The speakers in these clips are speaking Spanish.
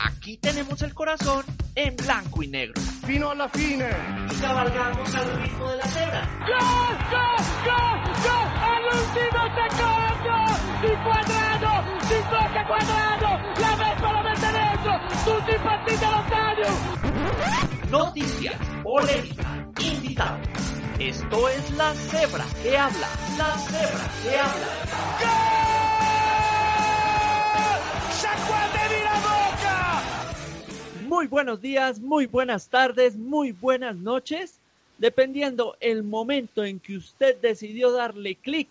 Aquí tenemos el corazón en blanco y negro. Fino alla fine. Cabalgamos al ritmo de la cebra. Gol, gol, gol, gol. All'ultimo secondo. Di quadrado, si tocca quadrado. La Vespa lo mette dentro. Tutti impazziti allo stadio. Noticias, polémica, invitados. Esto es La Cebra que habla. La Cebra que habla. Gol! La boca. Muy buenos días, muy buenas tardes, muy buenas noches. Dependiendo el momento en que usted decidió darle clic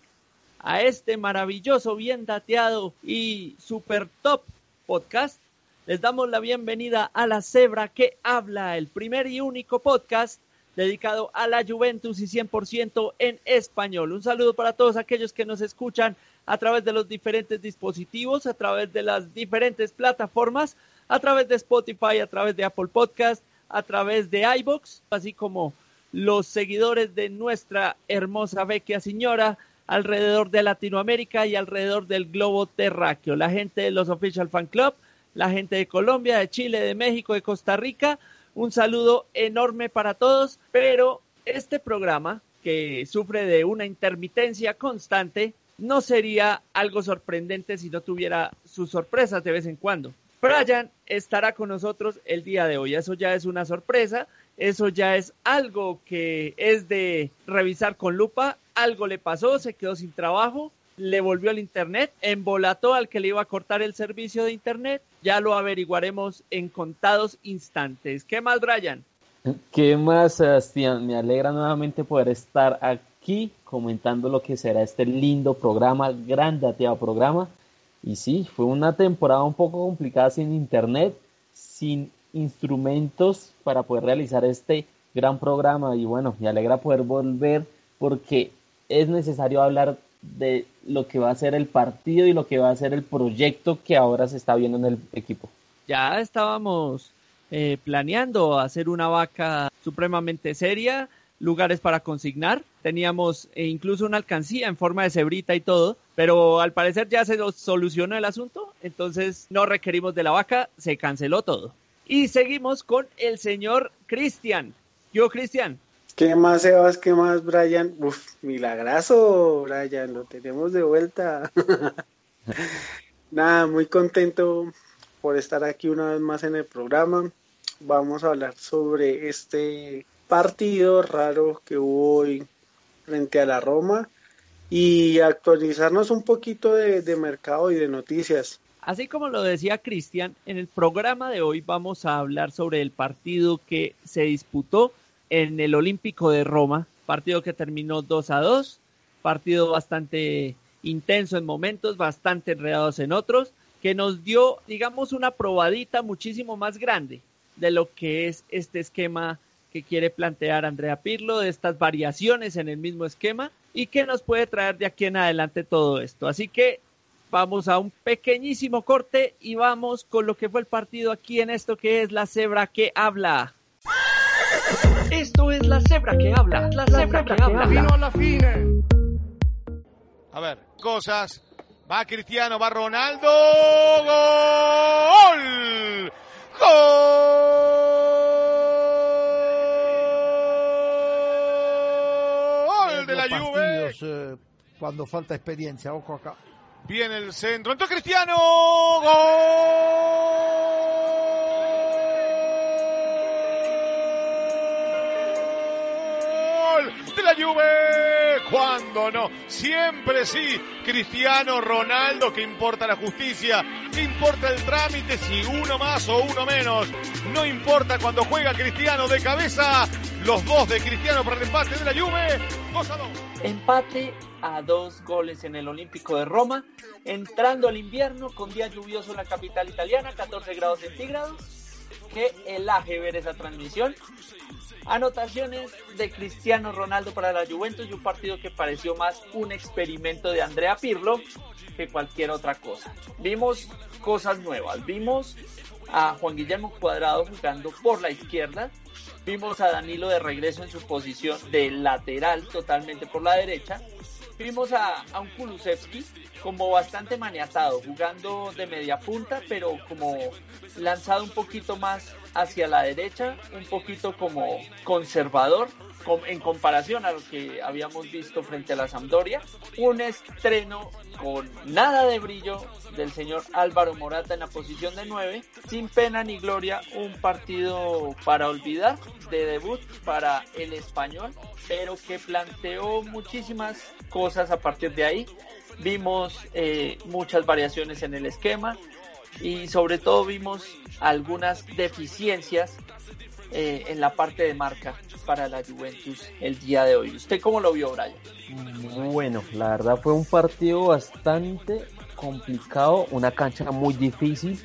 a este maravilloso, bien dateado y super top podcast, les damos la bienvenida a La Cebra que habla, el primer y único podcast dedicado a la Juventus y 100% en español. Un saludo para todos aquellos que nos escuchan a través de los diferentes dispositivos, a través de las diferentes plataformas, a través de Spotify, a través de Apple Podcast, a través de iBox, así como los seguidores de nuestra hermosa vecchia señora alrededor de Latinoamérica y alrededor del globo terráqueo, la gente de los Official Fan Club, la gente de Colombia, de Chile, de México, de Costa Rica, un saludo enorme para todos, pero este programa que sufre de una intermitencia constante no sería algo sorprendente si no tuviera sus sorpresas de vez en cuando. Brian estará con nosotros el día de hoy, eso ya es una sorpresa, eso ya es algo que es de revisar con lupa, algo le pasó, se quedó sin trabajo, le volvió al internet, embolató al que le iba a cortar el servicio de internet, ya lo averiguaremos en contados instantes. ¿Qué más, Brian? ¿Qué más, Sebastián? Me alegra nuevamente poder estar aquí comentando lo que será este lindo programa, gran programa. Y sí, fue una temporada un poco complicada sin internet, sin instrumentos para poder realizar este gran programa. Y bueno, me alegra poder volver porque es necesario hablar de lo que va a ser el partido y lo que va a ser el proyecto que ahora se está viendo en el equipo. Ya estábamos eh, planeando hacer una vaca supremamente seria, lugares para consignar. Teníamos eh, incluso una alcancía en forma de cebrita y todo, pero al parecer ya se solucionó el asunto, entonces no requerimos de la vaca, se canceló todo. Y seguimos con el señor Cristian. Yo, Cristian. ¿Qué más, Sebas? ¿Qué más, Brian? Uf, milagrazo, Brian, lo tenemos de vuelta. Nada, muy contento por estar aquí una vez más en el programa. Vamos a hablar sobre este partido raro que hubo hoy frente a la Roma y actualizarnos un poquito de, de mercado y de noticias. Así como lo decía Cristian, en el programa de hoy vamos a hablar sobre el partido que se disputó en el Olímpico de Roma, partido que terminó 2 a 2, partido bastante intenso en momentos, bastante enredados en otros, que nos dio, digamos, una probadita muchísimo más grande de lo que es este esquema que quiere plantear Andrea Pirlo, de estas variaciones en el mismo esquema y que nos puede traer de aquí en adelante todo esto. Así que vamos a un pequeñísimo corte y vamos con lo que fue el partido aquí en esto que es la cebra que habla. Esto es La Cebra que habla. La Cebra que habla. Fino alla fine. A ver, cosas. Va Cristiano, va Ronaldo. ¡Gol! ¡Gol! De la Juve. eh, cuando falta experiencia, ojo acá. Viene el centro. Entró Cristiano. Gol de la Juve. ¿Cuándo no? Siempre sí. Cristiano Ronaldo, que importa la justicia, que importa el trámite, si uno más o uno menos. No importa cuando juega Cristiano de cabeza. Los dos de Cristiano para el empate de la Juve. 2 a 2. Empate a dos goles en el Olímpico de Roma, entrando al invierno con día lluvioso en la capital italiana, 14 grados centígrados. Qué elaje ver esa transmisión. Anotaciones de Cristiano Ronaldo para la Juventus y un partido que pareció más un experimento de Andrea Pirlo que cualquier otra cosa. Vimos cosas nuevas, vimos a Juan Guillermo Cuadrado jugando por la izquierda, vimos a Danilo de regreso en su posición de lateral totalmente por la derecha, vimos a, a un Kulusevski como bastante maniatado, jugando de media punta, pero como lanzado un poquito más hacia la derecha, un poquito como conservador en comparación a lo que habíamos visto frente a la Sampdoria. Un estreno con nada de brillo del señor Álvaro Morata en la posición de 9, sin pena ni gloria, un partido para olvidar de debut para el español, pero que planteó muchísimas cosas a partir de ahí. Vimos eh, muchas variaciones en el esquema y sobre todo vimos algunas deficiencias eh, en la parte de marca para la Juventus el día de hoy. ¿Usted cómo lo vio, Brian? Bueno, la verdad fue un partido bastante complicado, una cancha muy difícil.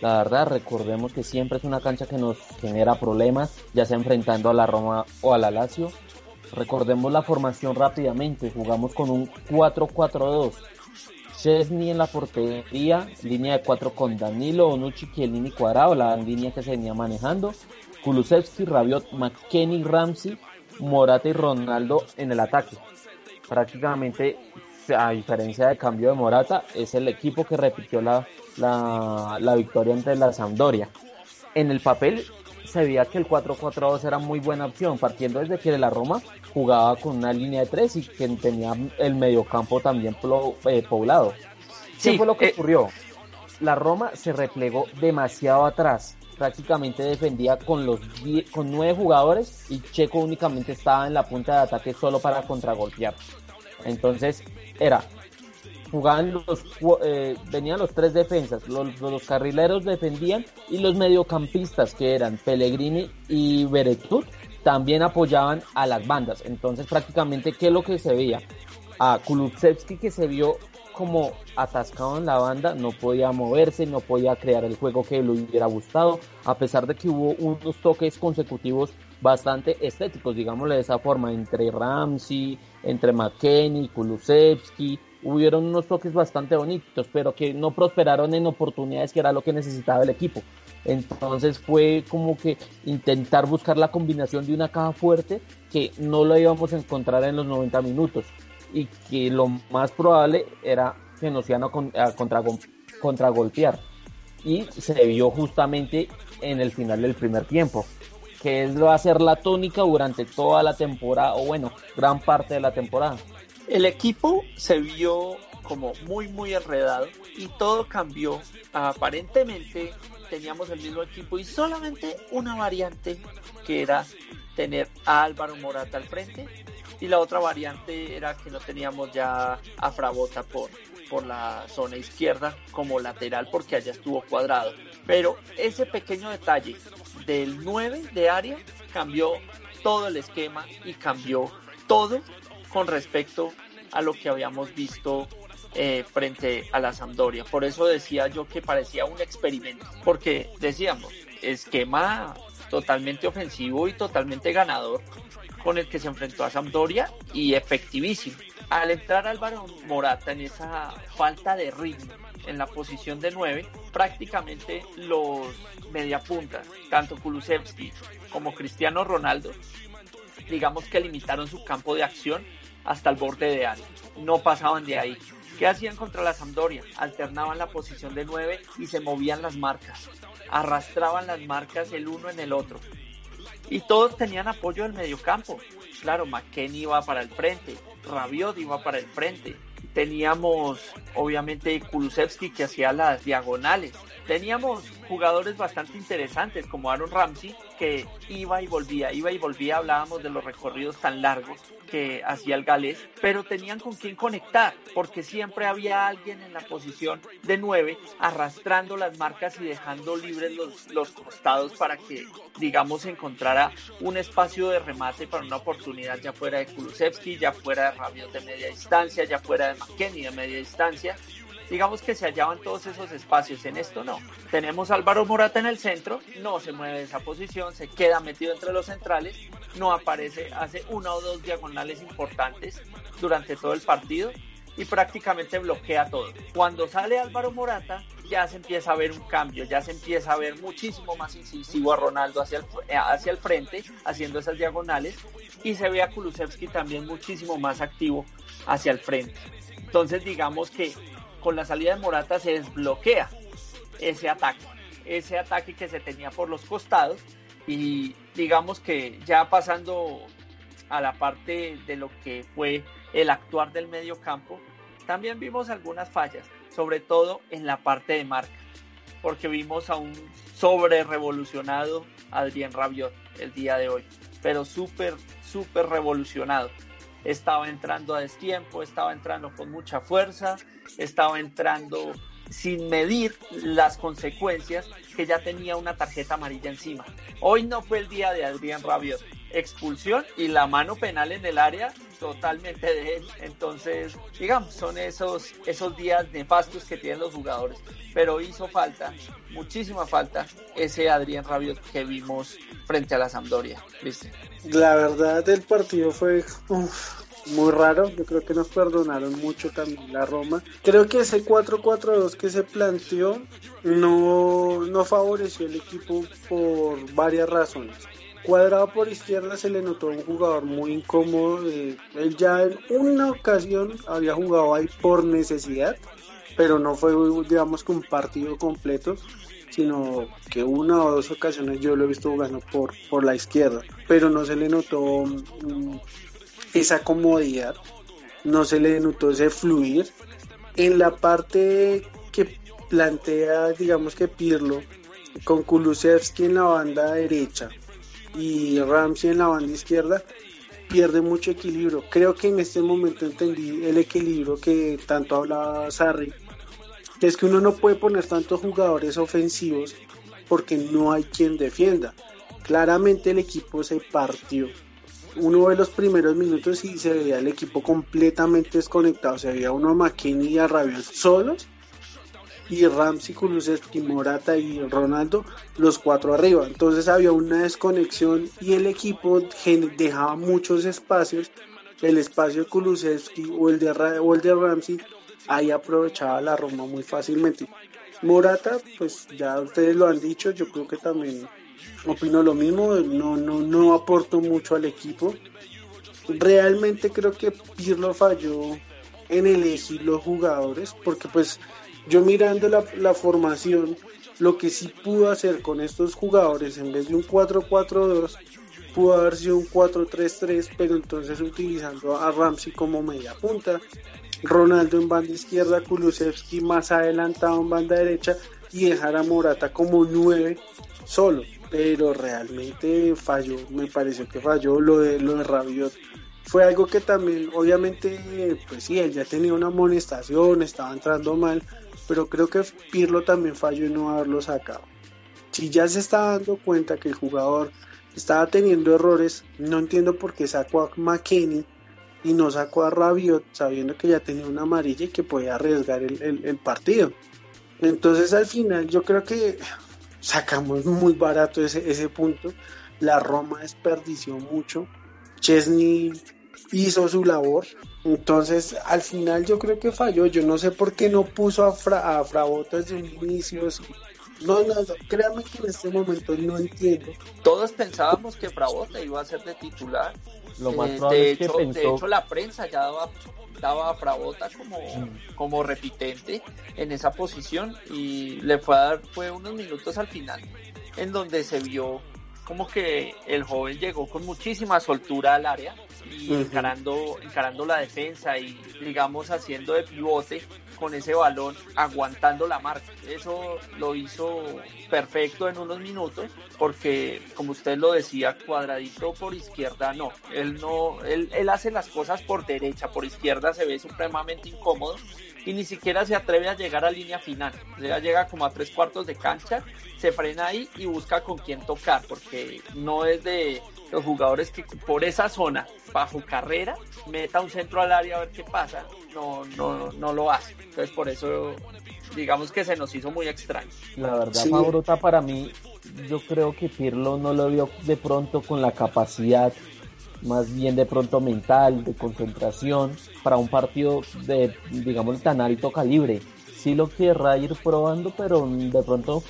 La verdad, recordemos que siempre es una cancha que nos genera problemas, ya sea enfrentando a la Roma o a la Lazio. Recordemos la formación rápidamente, jugamos con un 4-4-2. Chesney en la portería, línea de 4 con Danilo, Onucci, Chiellini Cuadrado, la línea que se venía manejando. Kulusevski, Rabiot, McKenny, Ramsey, Morata y Ronaldo en el ataque. Prácticamente, a diferencia de cambio de Morata, es el equipo que repitió la, la, victoria entre la Sampdoria. En el papel se veía que el 4-4-2 era muy buena opción, partiendo desde que la Roma jugaba con una línea de 3 y que tenía el mediocampo también eh, poblado. ¿Qué fue lo que eh, ocurrió? La Roma se replegó demasiado atrás prácticamente defendía con los con nueve jugadores y Checo únicamente estaba en la punta de ataque solo para contragolpear. Entonces era jugaban los eh, venían los tres defensas, los, carrileros defendían y los mediocampistas que eran Pellegrini y Beretut también apoyaban a las bandas. Entonces prácticamente qué es lo que se veía a Kulusevski que se vio como atascado en la banda, no podía moverse, no podía crear el juego que le hubiera gustado, a pesar de que hubo unos toques consecutivos bastante estéticos, digámosle de esa forma, entre Ramsey, entre McKenny, Kulusevski, hubieron unos toques bastante bonitos, pero que no prosperaron en oportunidades que era lo que necesitaba el equipo. Entonces fue como que intentar buscar la combinación de una caja fuerte que no lo íbamos a encontrar en los 90 minutos y que lo más probable era que nos iban a, contra, contragolpear. Y se vio justamente en el final del primer tiempo, que es va a ser la tónica durante toda la temporada, o bueno, gran parte de la temporada. El equipo se vio como muy, muy enredado y todo cambió. Aparentemente teníamos el mismo equipo y solamente una variante que era tener a Álvaro Morata al frente y la otra variante era que no teníamos ya a Frabota por, por la zona izquierda como lateral porque allá estuvo cuadrado. Pero ese pequeño detalle del 9 de área cambió todo el esquema y cambió todo con respecto a lo que habíamos visto eh, frente a la Sampdoria. Por eso decía yo que parecía un experimento, porque decíamos, esquema totalmente ofensivo y totalmente ganador, con el que se enfrentó a Sampdoria y efectivísimo. Al entrar Álvaro Morata en esa falta de ritmo en la posición de 9, prácticamente los mediapuntas, tanto Kulusevski como Cristiano Ronaldo, digamos que limitaron su campo de acción hasta el borde de área. No pasaban de ahí. ¿Qué hacían contra la Sampdoria? Alternaban la posición de 9 y se movían las marcas. Arrastraban las marcas el uno en el otro y todos tenían apoyo del mediocampo. Claro, McKenny iba para el frente, Rabiot iba para el frente. Teníamos obviamente Kulusevski que hacía las diagonales. Teníamos jugadores bastante interesantes como Aaron Ramsey que iba y volvía, iba y volvía, hablábamos de los recorridos tan largos que hacía el galés, pero tenían con quién conectar, porque siempre había alguien en la posición de nueve arrastrando las marcas y dejando libres los, los costados para que, digamos, encontrara un espacio de remate para una oportunidad ya fuera de Kulusevski, ya fuera de Rabiot de media distancia, ya fuera de McKenny de media distancia digamos que se hallaban todos esos espacios. En esto no. Tenemos a Álvaro Morata en el centro, no se mueve de esa posición, se queda metido entre los centrales, no aparece, hace una o dos diagonales importantes durante todo el partido y prácticamente bloquea todo. Cuando sale Álvaro Morata, ya se empieza a ver un cambio, ya se empieza a ver muchísimo más incisivo a Ronaldo hacia el, eh, hacia el frente, haciendo esas diagonales, y se ve a Kulusevski también muchísimo más activo hacia el frente. Entonces digamos que con la salida de Morata se desbloquea ese ataque, ese ataque que se tenía por los costados y digamos que ya pasando a la parte de lo que fue el actuar del medio campo, también vimos algunas fallas, sobre todo en la parte de marca, porque vimos a un sobre revolucionado Adrián Rabiot el día de hoy, pero súper, súper revolucionado. Estaba entrando a destiempo, estaba entrando con mucha fuerza, estaba entrando sin medir las consecuencias que ya tenía una tarjeta amarilla encima. Hoy no fue el día de Adrián Rabiot. Expulsión y la mano penal en el área totalmente de él. Entonces, digamos, son esos, esos días nefastos que tienen los jugadores. Pero hizo falta, muchísima falta, ese Adrián Rabiot que vimos frente a la Sampdoria. ¿viste? La verdad, el partido fue muy raro. Yo creo que nos perdonaron mucho también la Roma. Creo que ese 4-4-2 que se planteó no, no favoreció el equipo por varias razones. Cuadrado por izquierda se le notó un jugador muy incómodo. Eh, él ya en una ocasión había jugado ahí por necesidad, pero no fue, digamos, que un partido completo, sino que una o dos ocasiones yo lo he visto jugando por, por la izquierda, pero no se le notó mm, esa comodidad, no se le notó ese fluir. En la parte que plantea, digamos que Pirlo, con Kulusevski en la banda derecha y Ramsey en la banda izquierda, pierde mucho equilibrio. Creo que en este momento entendí el equilibrio que tanto hablaba Sarri, que es que uno no puede poner tantos jugadores ofensivos porque no hay quien defienda. Claramente el equipo se partió uno ve los primeros minutos y se veía el equipo completamente desconectado. Se veía uno a McKinney y a Rabiot solos y Ramsey, Kulusevski, Morata y Ronaldo, los cuatro arriba. Entonces había una desconexión y el equipo dejaba muchos espacios. El espacio de Kulusevski o el de, Ramsey, ahí aprovechaba la Roma muy fácilmente. Morata, pues ya ustedes lo han dicho, yo creo que también opino lo mismo, no, no, no aporto mucho al equipo. Realmente creo que Pirlo falló en elegir los jugadores, porque pues yo mirando la, la formación, lo que sí pudo hacer con estos jugadores en vez de un 4-4-2, pudo haber sido un 4-3-3, pero entonces utilizando a Ramsey como media punta, Ronaldo en banda izquierda, Kulusevski más adelantado en banda derecha y dejar a Morata como 9 solo pero realmente falló, me pareció que falló lo de lo de Rabiot. Fue algo que también, obviamente, pues sí, él ya tenía una amonestación, estaba entrando mal, pero creo que Pirlo también falló en no haberlo sacado. Si ya se está dando cuenta que el jugador estaba teniendo errores, no entiendo por qué sacó a McKenny y no sacó a Rabiot sabiendo que ya tenía una amarilla y que podía arriesgar el, el partido. Entonces al final yo creo que sacamos muy barato ese, ese punto. La Roma desperdició mucho. Chesney hizo su labor. Entonces, al final yo creo que falló. Yo no sé por qué no puso a, Fra, a Frabota desde un inicio. No, no, créame que en este momento no entiendo. Todos pensábamos que Frabota iba a ser de titular. Lo más Eh, de, es que hecho, pensó... de hecho, la prensa ya daba, daba a Frabota como, como repitente en esa posición y le fue a dar fue unos minutos al final en donde se vio como que el joven llegó con muchísima soltura al área y encarando, encarando la defensa y digamos haciendo de pivote con ese balón aguantando la marca. Eso lo hizo perfecto en unos minutos porque como usted lo decía, cuadradito por izquierda no, él no, él, él hace las cosas por derecha, por izquierda se ve supremamente incómodo y ni siquiera se atreve a llegar a línea final. O sea, llega como a tres cuartos de cancha, se frena ahí y busca con quién tocar, porque no es de los jugadores que por esa zona, bajo carrera, meta un centro al área a ver qué pasa. No, no, no lo hace. Entonces por eso digamos que se nos hizo muy extraño. La verdad, Maurota, para mí, yo creo que Pirlo no lo vio de pronto con la capacidad más bien de pronto mental, de concentración, para un partido de, digamos, tan alto calibre. Sí lo querrá ir probando, pero de pronto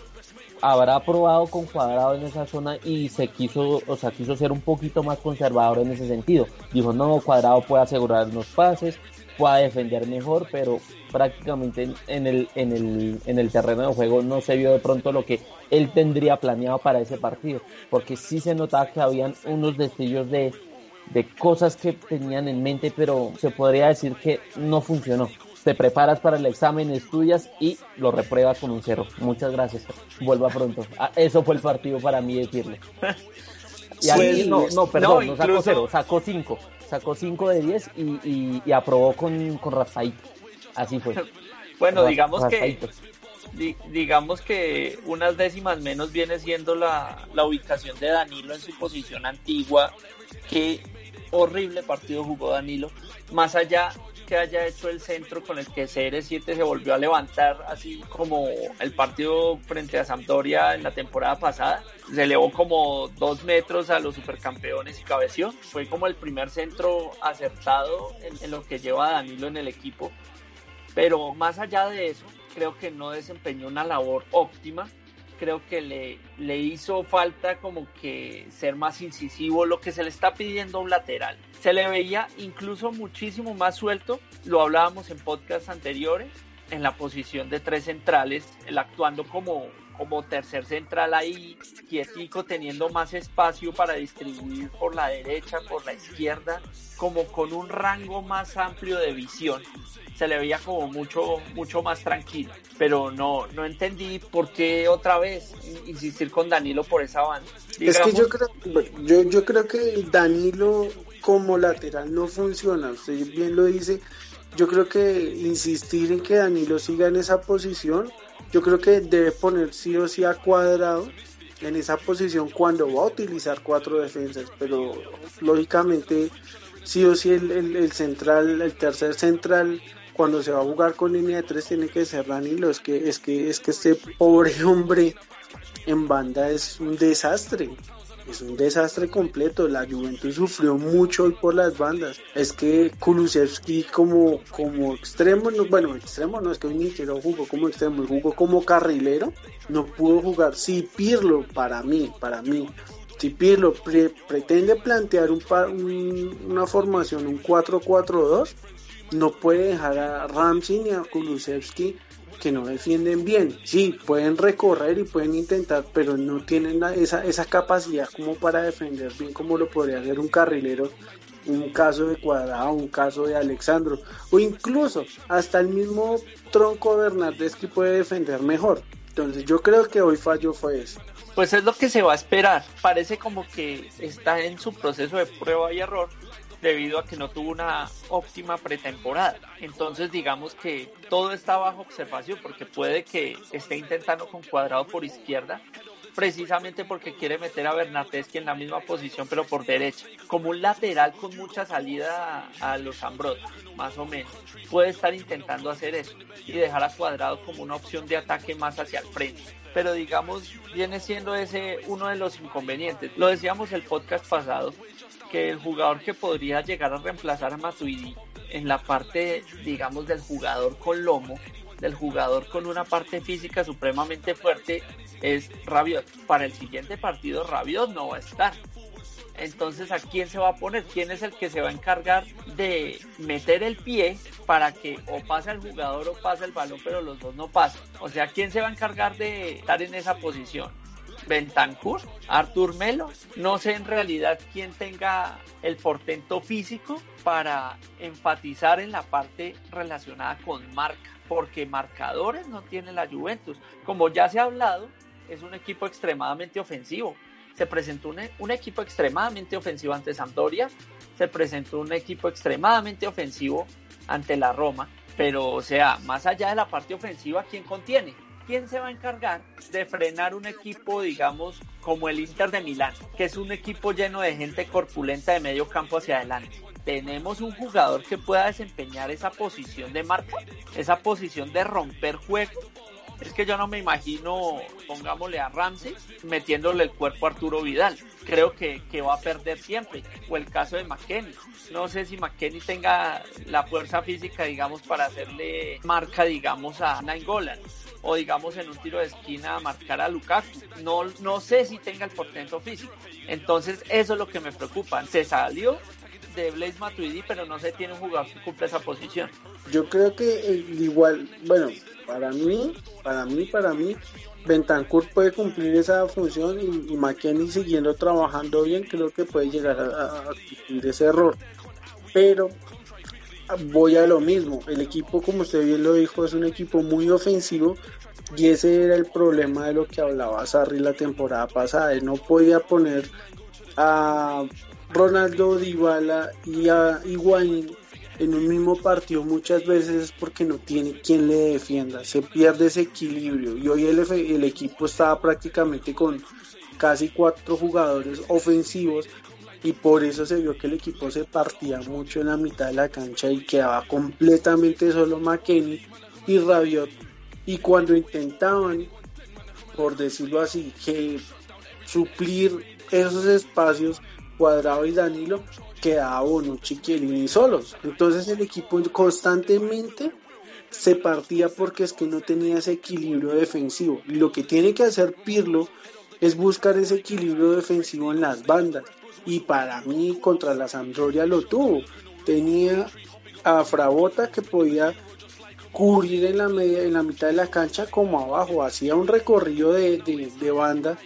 habrá probado con Cuadrado en esa zona y se quiso, o sea, quiso ser un poquito más conservador en ese sentido. Dijo, no, Cuadrado puede asegurar los pases, pueda defender mejor, pero prácticamente en el, en, el, en el terreno de juego no se vio de pronto lo que él tendría planeado para ese partido, porque sí se notaba que habían unos destellos de, de cosas que tenían en mente, pero se podría decir que no funcionó. Te preparas para el examen, estudias y lo repruebas con un cero. Muchas gracias. Vuelva pronto. Ah, eso fue el partido para mí decirle. Y ahí, no, no, perdón, no, sacó cero, sacó cinco. Sacó cinco de diez y, y, aprobó con, con Así fue. bueno, digamos que digamos que unas décimas menos viene siendo la, la ubicación de Danilo en su posición antigua, que horrible partido jugó Danilo, más allá que haya hecho el centro con el que CR7 se volvió a levantar, así como el partido frente a Sampdoria en la temporada pasada. Se elevó como dos metros a los supercampeones y cabeció. Fue como el primer centro acertado en, en lo que lleva Danilo en el equipo. Pero más allá de eso, creo que no desempeñó una labor óptima creo que le, le hizo falta como que ser más incisivo, lo que se le está pidiendo a un lateral. Se le veía incluso muchísimo más suelto, lo hablábamos en podcasts anteriores, en la posición de tres centrales, él actuando como, como tercer central ahí, quietico, teniendo más espacio para distribuir por la derecha, por la izquierda, como con un rango más amplio de visión se le veía como mucho, mucho más tranquilo. Pero no, no entendí por qué otra vez insistir con Danilo por esa banda. Es que yo creo, yo, yo creo que Danilo como lateral no funciona. Usted bien lo dice. Yo creo que insistir en que Danilo siga en esa posición, yo creo que debe poner sí o sí a cuadrado en esa posición cuando va a utilizar cuatro defensas, pero lógicamente sí o sí el, el central, el tercer central cuando se va a jugar con línea de tres tiene que ser Danilo. Es que, es que, es que este pobre hombre en banda es un desastre. Es un desastre completo. La Juventus sufrió mucho hoy por las bandas. Es que Kulusevski como, como extremo, no, bueno, extremo no es que hoy ni siquiera jugó como extremo, jugó como carrilero. No pudo jugar. Si Pirlo, para mí, para mí, si Pirlo pretende plantear un, una formación, un 4-4-2, no puede dejar a Ramsey ni a Kulusevski que no defienden bien. Sí, pueden recorrer y pueden intentar, pero no tienen esa, esa capacidad como para defender bien como lo podría hacer un carrilero, un caso de Cuadrado, un caso de Alexandro, o incluso hasta el mismo Tronco Bernardeschi puede defender mejor. Entonces yo creo que hoy fallo fue eso. Pues es lo que se va a esperar. Parece como que está en su proceso de prueba y error debido a que no tuvo una óptima pretemporada. Entonces digamos que todo está bajo observación porque puede que esté intentando con cuadrado por izquierda precisamente porque quiere meter a Bernateschi en la misma posición pero por derecha, como un lateral con mucha salida a, los Ambrot, más o menos. Puede estar intentando hacer eso y dejar a Cuadrado como una opción de ataque más hacia el frente. Pero digamos, viene siendo ese uno de los inconvenientes. Lo decíamos el podcast pasado, que el jugador que podría llegar a reemplazar a Matuidi en la parte, digamos, del jugador con lomo, del jugador con una parte física supremamente fuerte, es Rabiot. Para el siguiente partido, Rabiot no va a estar. Entonces, ¿a quién se va a poner? ¿Quién es el que se va a encargar de meter el pie para que o pase el jugador o pase el balón, pero los dos no pasen? O sea, ¿quién se va a encargar de estar en esa posición? Bentancur, Artur Melo. No sé en realidad quién tenga el portento físico para enfatizar en la parte relacionada con marca, porque marcadores no tiene la Juventus. Como ya se ha hablado, es un equipo extremadamente ofensivo. Se presentó un, un equipo extremadamente ofensivo ante Sampdoria, se presentó un equipo extremadamente ofensivo ante la Roma Pero, o sea, más allá de la parte ofensiva, ¿quién contiene? ¿Quién se va a encargar de frenar un equipo, digamos, como el Inter de Milán, que es un equipo lleno de gente corpulenta de medio campo hacia adelante? tenemos un jugador que pueda desempeñar esa posición de marca, esa posición de romper juego. Es que yo no me imagino, pongámosle a Ramsey, metiéndole el cuerpo a Arturo Vidal. Creo que, que va a perder siempre. O el caso de McKenny. No sé si McKenny tenga la fuerza física, digamos, para hacerle marca, digamos, a Nainggolan o digamos en un tiro de esquina marcar a Lukaku. No, no sé si tenga el portento físico. Entonces eso es lo que me preocupa. Se salió de Blaise Matuidi, pero no se tiene un jugador que cumpla esa posición. Yo creo que eh, igual, bueno, para mí, para mí, para mí, Bentancur puede cumplir esa función y, y siguiendo trabajando bien, creo que puede llegar a, cumplir ese error. Pero voy a lo mismo, el equipo, como usted bien lo dijo, es un equipo muy ofensivo y ese era el problema de lo que hablaba Sarri la temporada pasada, él no podía poner a Ronaldo, Dybala y a Higuaín en un mismo partido muchas veces porque no tiene quien le defienda, se pierde ese equilibrio. Y hoy el, el equipo estaba prácticamente con casi cuatro jugadores ofensivos y por eso se vio que el equipo se partía mucho en la mitad de la cancha y quedaba completamente solo McKenny y Rabiot y cuando intentaban por decirlo así suplir esos espacios Cuadrado y Danilo quedaba Bonucci, y solos. Entonces el equipo constantemente se partía porque es que no tenía ese equilibrio defensivo. Y lo que tiene que hacer Pirlo es buscar ese equilibrio defensivo en las bandas. Y para mí contra la Sampdoria lo tuvo. Tenía a Frabota que podía cubrir en la media, en la mitad de la cancha como abajo, hacía un recorrido de, de banda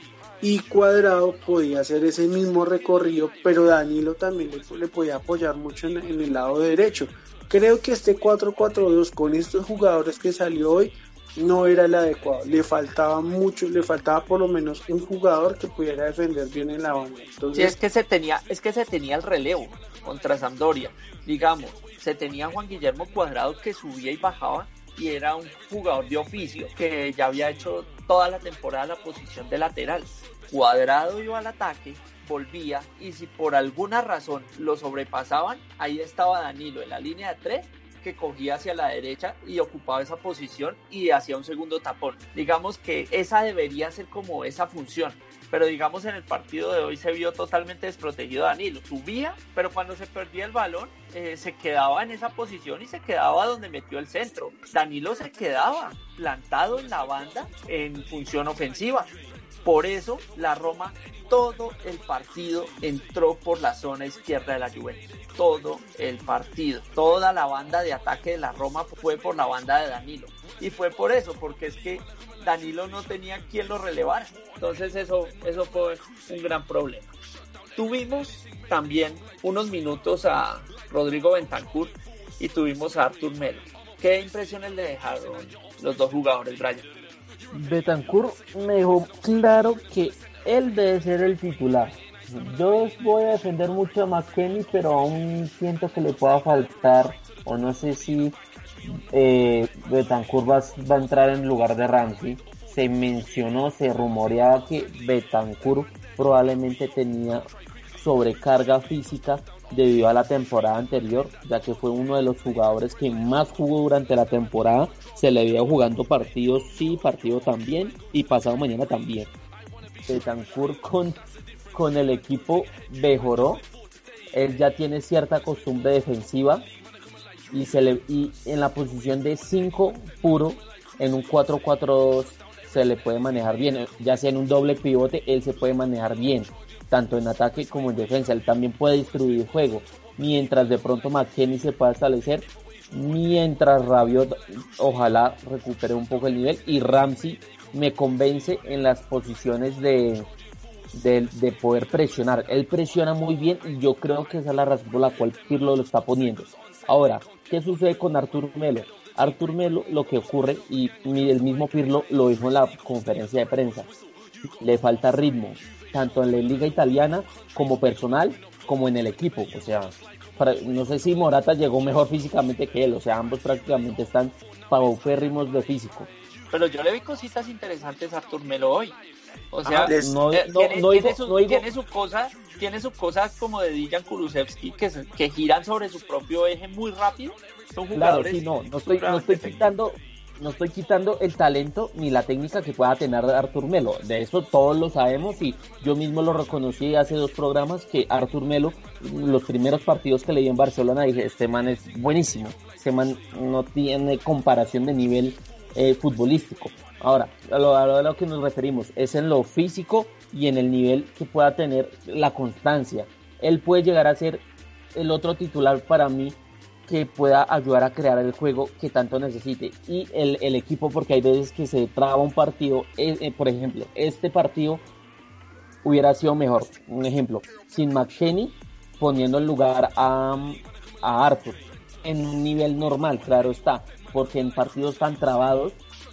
y Cuadrado podía hacer ese mismo recorrido, pero Danilo también le, podía apoyar mucho en, el lado derecho. Creo que este 4-4-2 con estos jugadores que salió hoy no era el adecuado. Le faltaba mucho, le faltaba por lo menos un jugador que pudiera defender bien en la banda. Entonces, es que se tenía, es que se tenía el relevo contra Sampdoria. Digamos, se tenía Juan Guillermo Cuadrado que subía y bajaba y era un jugador de oficio que ya había hecho toda la temporada la posición de lateral. Cuadrado iba al ataque, volvía y si por alguna razón lo sobrepasaban, ahí estaba Danilo en la línea de tres que cogía hacia la derecha y ocupaba esa posición y hacía un segundo tapón. Digamos que esa debería ser como esa función, pero digamos en el partido de hoy se vio totalmente desprotegido Danilo. Subía, pero cuando se perdía el balón eh, se quedaba en esa posición y se quedaba donde metió el centro. Danilo se quedaba plantado en la banda en función ofensiva. Por eso la Roma todo el partido entró por la zona izquierda de la Juventus. Todo el partido. Toda la banda de ataque de la Roma fue por la banda de Danilo. Y fue por eso, porque es que Danilo no tenía quien lo relevara. Entonces eso, eso fue un gran problema. Tuvimos también unos minutos a Rodrigo Bentancur y tuvimos a Artur Melo. ¿Qué impresiones le dejaron los dos jugadores, Brian? Betancourt me dejó claro que él debe ser el titular. Yo voy a defender mucho a McKenny, pero aún siento que le pueda faltar, o no sé si eh, Betancourt va, a entrar en lugar de Ramsey. Se mencionó, se rumoreaba que Betancourt probablemente tenía sobrecarga física debido a la temporada anterior, ya que fue uno de los jugadores que más jugó durante la temporada. Se le veía jugando partidos sí, partido también y pasado mañana también. Betancourt con, con el equipo mejoró. Él ya tiene cierta costumbre defensiva y, se le, y en la posición de 5 puro en un 4-4-2 se le puede manejar bien, ya sea en un doble pivote, él se puede manejar bien tanto en ataque como en defensa. Él también puede distribuir juego, mientras de pronto McKenny se pueda establecer, mientras Rabiot ojalá recupere un poco el nivel y Ramsey me convence en las posiciones de, de, poder presionar. Él presiona muy bien y yo creo que esa es la razón por la cual Pirlo lo está poniendo. Ahora, ¿qué sucede con Artur Melo? Artur Melo lo que ocurre, y el mismo Pirlo lo dijo en la conferencia de prensa, le falta ritmo, tanto en la liga italiana como personal, como en el equipo. O sea, no sé si Morata llegó mejor físicamente que él, o sea, ambos prácticamente están paupérrimos de físico. Pero yo le vi cositas interesantes a Artur Melo hoy. O sea, no, eh, no, tiene, no tiene digo- sus, no tiene cosas, tiene sus cosas como de Dijan Kulusevski que, se- que giran sobre su propio eje muy rápido. Son Claro, jugadores sí, no, no estoy, no estoy quitando, no estoy quitando el talento ni la técnica que pueda tener Artur Melo. De eso todos lo sabemos y yo mismo lo reconocí hace dos programas que Artur Melo, los primeros partidos que leí en Barcelona, dije, este man es buenísimo. Este man no tiene comparación de nivel eh, futbolístico. Ahora, a lo que nos referimos es en lo físico y en el nivel que pueda tener la constancia. Él puede llegar a ser el otro titular para mí que pueda ayudar a crear el juego que tanto necesite. Y el, el equipo porque hay veces que se traba un partido eh, eh, por ejemplo este partido hubiera sido mejor. Un ejemplo sin McKenny poniendo en lugar a, a Arthur en un nivel normal claro está porque en partidos tan trabados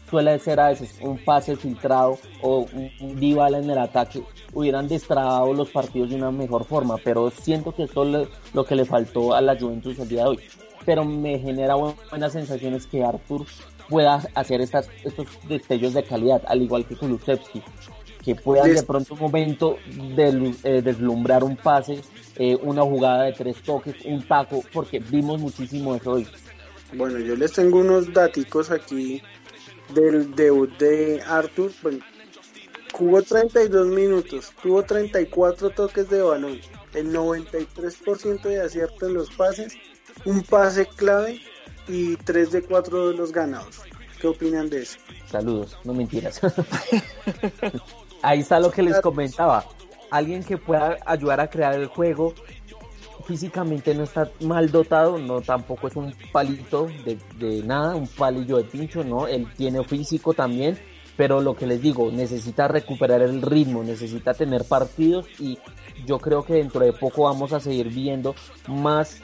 suele ser a veces un pase filtrado o un, un Dybala en el ataque. Hubieran destrabado los partidos de una mejor forma pero siento que esto es lo que le faltó a la Juventus el día de hoy pero me genera bu- buenas sensaciones que Arthur pueda hacer estas, estos destellos de calidad, al igual que Kulusevski, que puedan de pronto un momento de, eh, deslumbrar un pase, eh, una jugada de tres toques, un taco, porque vimos muchísimo eso hoy. Bueno, yo les tengo unos daticos aquí del debut de Arthur. Bueno, jugó 32 minutos, tuvo 34 toques de balón, el 93% de acierto en los pases, un pase clave y 3 de 4 de los ganados. ¿Qué opinan de eso? Saludos, no mentiras. Ahí está lo que les comentaba. Alguien que pueda ayudar a crear el juego. Físicamente no está mal dotado, no tampoco es un palito de, de nada, un palillo de pincho, no, él tiene físico también, pero lo que les digo, necesita recuperar el ritmo, necesita tener partidos y yo creo que dentro de poco vamos a seguir viendo más,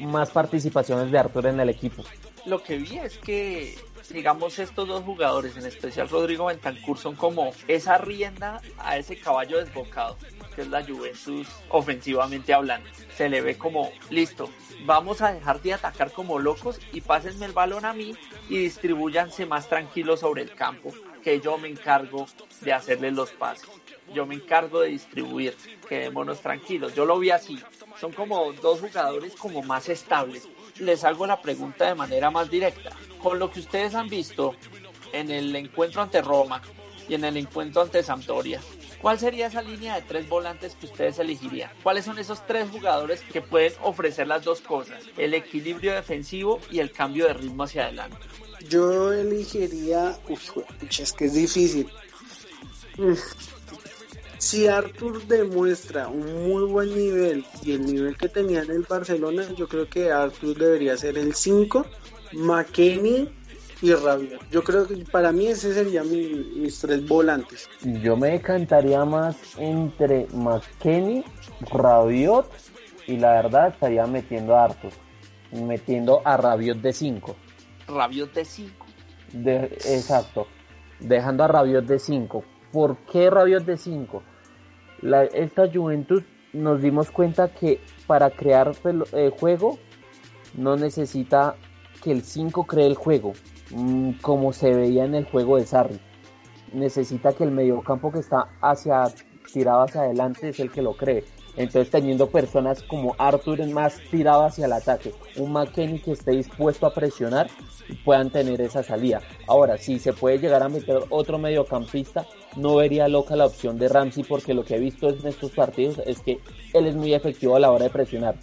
más participaciones de Arthur en el equipo. lo que vi es que, digamos, estos dos jugadores, en especial Rodrigo Bentancur, son como esa rienda a ese caballo desbocado, que es la Juventus ofensivamente hablando. Se le ve como, listo, vamos a dejar de atacar como locos y pásenme el balón a mí y distribúyanse más tranquilos sobre el campo, que yo me encargo de hacerles los pases. Yo me encargo de distribuir, quedémonos tranquilos. Yo lo vi así. Son como dos jugadores como más estables. Les hago la pregunta de manera más directa. Con lo que ustedes han visto en el encuentro ante Roma y en el encuentro ante Sampdoria, ¿cuál sería esa línea de tres volantes que ustedes elegirían? ¿Cuáles son esos tres jugadores que pueden ofrecer las dos cosas? El equilibrio defensivo y el cambio de ritmo hacia adelante. Yo elegiría. Uf, es que es difícil. Si Arthur demuestra un muy buen nivel y el nivel que tenía en el Barcelona, yo creo que Arthur debería ser el 5, McKenny y Rabiot. Yo creo que para mí ese serían mi- mis tres volantes. Yo me decantaría más entre McKenny, Rabiot y la verdad estaría metiendo a Arthur, metiendo a Rabiot de 5. Rabiot de 5. De, exacto, dejando a Rabiot de 5. ¿Por qué Rabiot de 5? Esta Juventus nos dimos cuenta que para crear eh, juego no necesita que el 5 cree el juego, mm, como se veía en el juego de Sarri. Necesita que el mediocampo que está hacia tirado hacia adelante es el que lo cree. Entonces teniendo personas como Arthur más tirado hacia el ataque, un McKenny que esté dispuesto a presionar y puedan tener esa salida. Ahora, si se puede llegar a meter otro mediocampista, no vería loca la opción de Ramsey porque lo que he visto en estos partidos es que él es muy efectivo a la hora de presionar.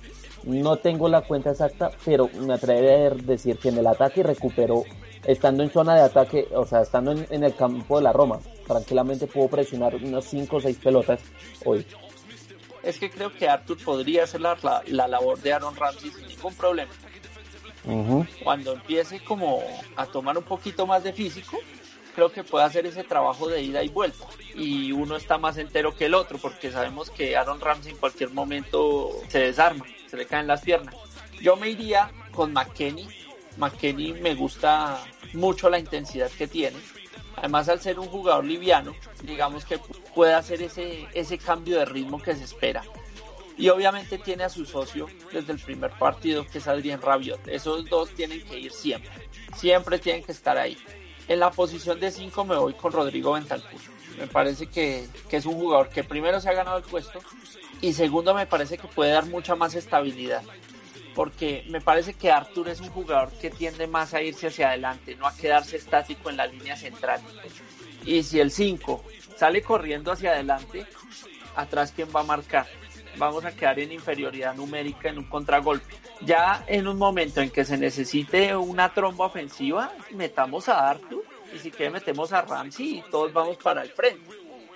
No tengo la cuenta exacta, pero me atrevería a decir que en el ataque recuperó, estando en zona de ataque, o sea, estando en, en el campo de la Roma, tranquilamente pudo presionar unas 5 o 6 pelotas hoy. Es que creo que Arthur podría hacer la, la- la labor de Aaron Ramsey sin ningún problema. Cuando empiece como a tomar un poquito más de físico, creo que puede hacer ese trabajo de ida y vuelta. Y uno está más entero que el otro, porque sabemos que Aaron Ramsey en cualquier momento se desarma, se le caen las piernas. Yo me iría con McKenny. McKenny me gusta mucho la intensidad que tiene. Además, al ser un jugador liviano, digamos que puede hacer ese, ese cambio de ritmo que se espera. Y obviamente tiene a su socio desde el primer partido, que es Adrián Rabiot. Esos dos tienen que ir siempre. Siempre tienen que estar ahí. En la posición de 5 me voy con Rodrigo Bentancur. Me parece que, que, es un jugador que primero se ha ganado el puesto y segundo me parece que puede dar mucha más estabilidad. Porque me parece que Artur es un jugador que tiende más a irse hacia adelante, no a quedarse estático en la línea central. Y si el 5 sale corriendo hacia adelante, atrás quién va a marcar. Vamos a quedar en inferioridad numérica en un contragolpe. Ya en un momento en que se necesite una tromba ofensiva, metamos a Arthur y si quiere metemos a Ramsey y todos vamos para el frente.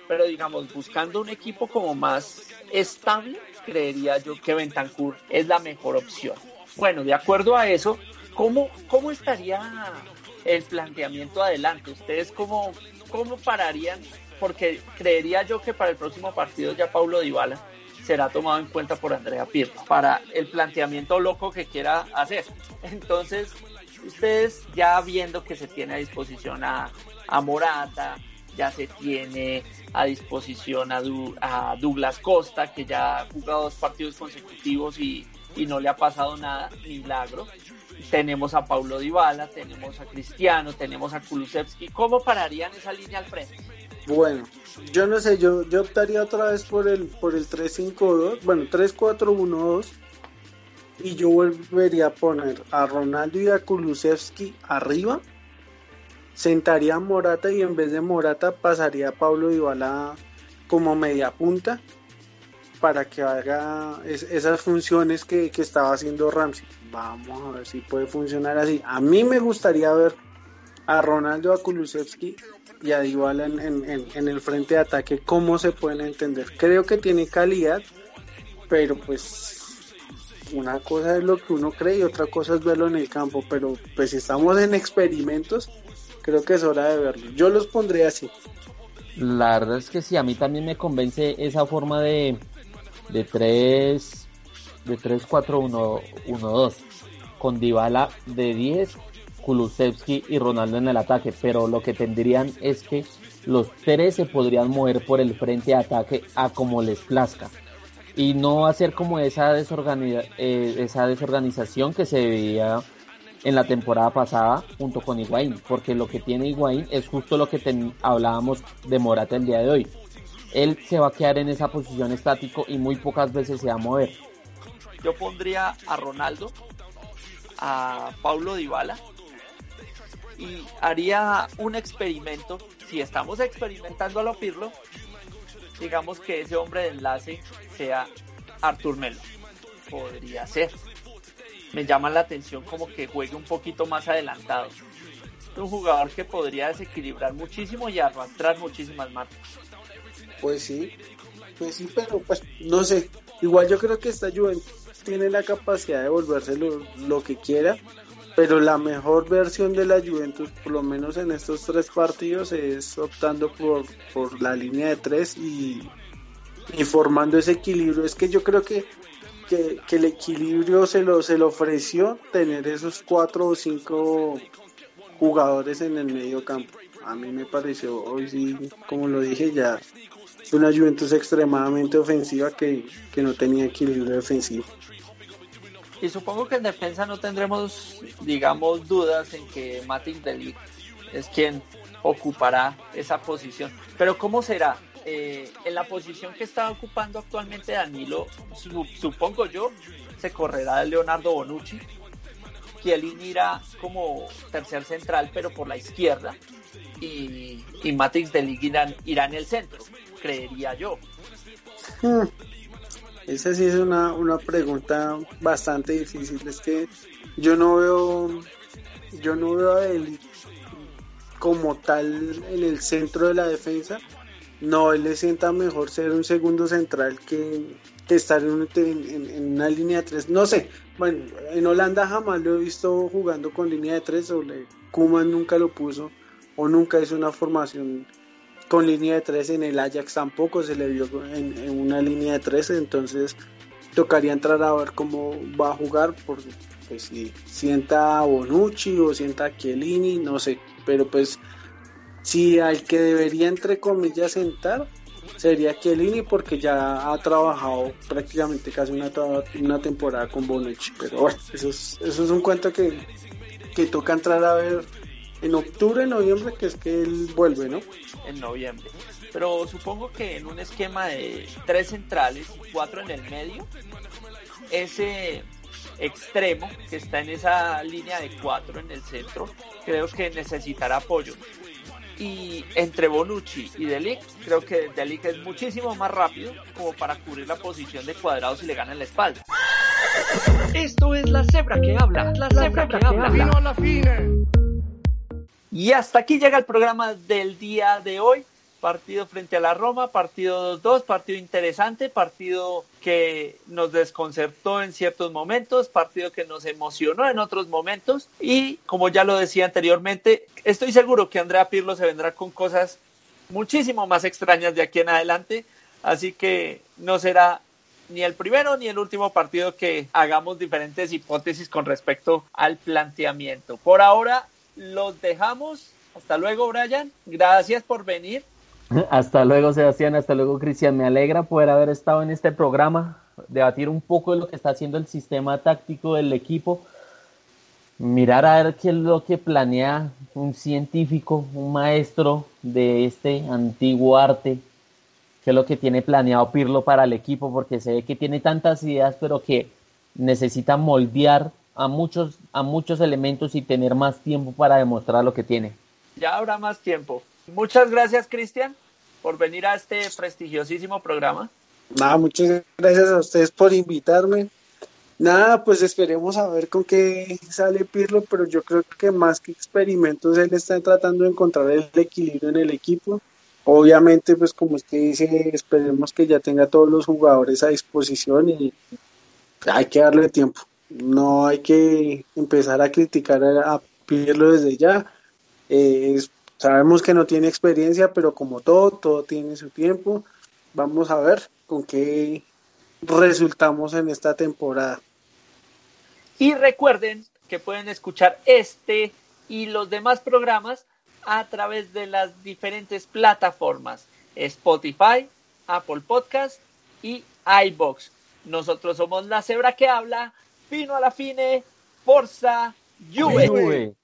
Pero digamos, buscando un equipo como más estable, creería yo que Bentancur es la mejor opción. Bueno, de acuerdo a eso, ¿cómo, cómo estaría el planteamiento adelante? ¿Ustedes cómo, cómo pararían porque creería yo que para el próximo partido ya Paulo Dybala será tomado en cuenta por Andrea Pirlo para el planteamiento loco que quiera hacer. Entonces, ustedes ya viendo que se tiene a disposición a, Morata, ya se tiene a disposición a, a, Douglas Costa, que ya ha jugado dos partidos consecutivos y, y no le ha pasado nada, milagro. Tenemos a Paulo Dybala, tenemos a Cristiano, tenemos a Kulusevski. ¿Cómo pararían esa línea al frente? Bueno, yo no sé, yo, yo optaría otra vez por el, por el 3-5-2, bueno, 3-4-1-2. Y yo volvería a poner a Ronaldo y a Kulusevski arriba. Sentaría a Morata y en vez de Morata pasaría a Pablo Dybala como media punta para que haga esas funciones que, que estaba haciendo Ramsey. Vamos a ver si puede funcionar así. A mí me gustaría ver a Ronaldo, a Kulusevski y a Dybala en, el frente de ataque, ¿cómo se pueden entender? Creo que tiene calidad, pero pues una cosa es lo que uno cree y otra cosa es verlo en el campo, pero pues si estamos en experimentos, creo que es hora de verlo. Yo los pondré así. La verdad es que sí, a mí también me convence esa forma de, de 3 de 3 4 1 1 2 con Dybala de 10 Kulusevski y Ronaldo en el ataque, pero lo que tendrían es que los tres se podrían mover por el frente de ataque a como les plazca y no hacer como esa, eh, esa desorganización que se veía en la temporada pasada junto con Higuaín, porque lo que tiene Higuaín es justo lo que hablábamos de Morata el día de hoy. Él se va a quedar en esa posición estático y muy pocas veces se va a mover. Yo pondría a Ronaldo, a Paulo Dybala y haría un experimento. Si estamos experimentando a lo Pirlo, digamos que ese hombre de enlace sea Artur Melo. Podría ser. Me llama la atención como que juegue un poquito más adelantado. Es un jugador que podría desequilibrar muchísimo y arrastrar muchísimas marcas. Pues sí, pues sí, pero pues no sé. Igual yo creo que esta Juventus tiene la capacidad de volverse lo que quiera pero la mejor versión de la Juventus, por lo menos en estos tres partidos, es optando por, por la línea de tres y, formando ese equilibrio. Es que yo creo que, que, el equilibrio se lo, se lo ofreció tener esos cuatro o cinco jugadores en el medio campo. A mí me pareció hoy sí, como lo dije ya, una Juventus extremadamente ofensiva que, que no tenía equilibrio defensivo. Y supongo que en defensa no tendremos, digamos, dudas en que Matic Delic es quien ocupará esa posición. Pero ¿cómo será? Eh, en la posición que está ocupando actualmente Danilo, supongo yo, se correrá Leonardo Bonucci. Kielin irá como tercer central, pero por la izquierda. Y, y Matrix Delic irá, irá en el centro, creería yo. Hmm. Esa sí es una, una pregunta bastante difícil. Es que yo no veo, yo no veo a él como tal en el centro de la defensa. No, él le sienta mejor ser un segundo central que, estar en, en, una línea de tres. No sé, bueno, en Holanda jamás lo he visto jugando con línea de tres, o le, Kuman nunca lo puso, o nunca hizo una formación con línea de tres en el Ajax tampoco se le vio en, una línea de tres, entonces tocaría entrar a ver cómo va a jugar, porque pues si sienta Bonucci o sienta a Chiellini, no sé, pero pues si al que debería entre comillas sentar sería Chiellini porque ya ha trabajado prácticamente casi una, una temporada con Bonucci. Pero bueno, eso es, eso es un cuento que, que toca entrar a ver en octubre, noviembre, que es que él vuelve, ¿no? En noviembre. Pero supongo que en un esquema de tres centrales y cuatro en el medio, ese extremo que está en esa línea de cuatro en el centro, creo que necesitará apoyo. Y entre Bonucci y Delic, creo que Delic es muchísimo más rápido como para cubrir la posición de cuadrado si le gana en la espalda. Esto es la cebra que habla, la, cebra, que, habla. Fino alla fine. Y hasta aquí llega el programa del día de hoy. Partido frente a la Roma, partido 2-2, partido interesante, partido que nos desconcertó en ciertos momentos, partido que nos emocionó en otros momentos y como ya lo decía anteriormente, estoy seguro que Andrea Pirlo se vendrá con cosas muchísimo más extrañas de aquí en adelante, así que no será ni el primero ni el último partido que hagamos diferentes hipótesis con respecto al planteamiento. Por ahora los dejamos. Hasta luego, Brian. Gracias por venir. Hasta luego, Sebastián. Hasta luego, Cristian. Me alegra poder haber estado en este programa, debatir un poco de lo que está haciendo el sistema táctico del equipo, mirar a ver qué es lo que planea un científico, un maestro de este antiguo arte, qué es lo que tiene planeado Pirlo para el equipo, porque se ve que tiene tantas ideas, pero que necesita moldear a muchos, a muchos elementos y tener más tiempo para demostrar lo que tiene. Ya habrá más tiempo. Muchas gracias, Cristian, por venir a este prestigiosísimo programa. Nada, muchas gracias a ustedes por invitarme. Nada, pues esperemos a ver con qué sale Pirlo, pero yo creo que más que experimentos, él está tratando de encontrar el equilibrio en el equipo. Obviamente, pues como usted dice, esperemos que ya tenga todos los jugadores a disposición y hay que darle tiempo no hay que empezar a criticar a Pirlo desde ya. Eh, sabemos que no tiene experiencia, pero como todo, todo tiene su tiempo. Vamos a ver con qué resultamos en esta temporada. Y recuerden que pueden escuchar este y los demás programas a través de las diferentes plataformas Spotify, Apple Podcast y iBox. Nosotros somos la cebra que habla Fino alla fine, forza Juve! Juve.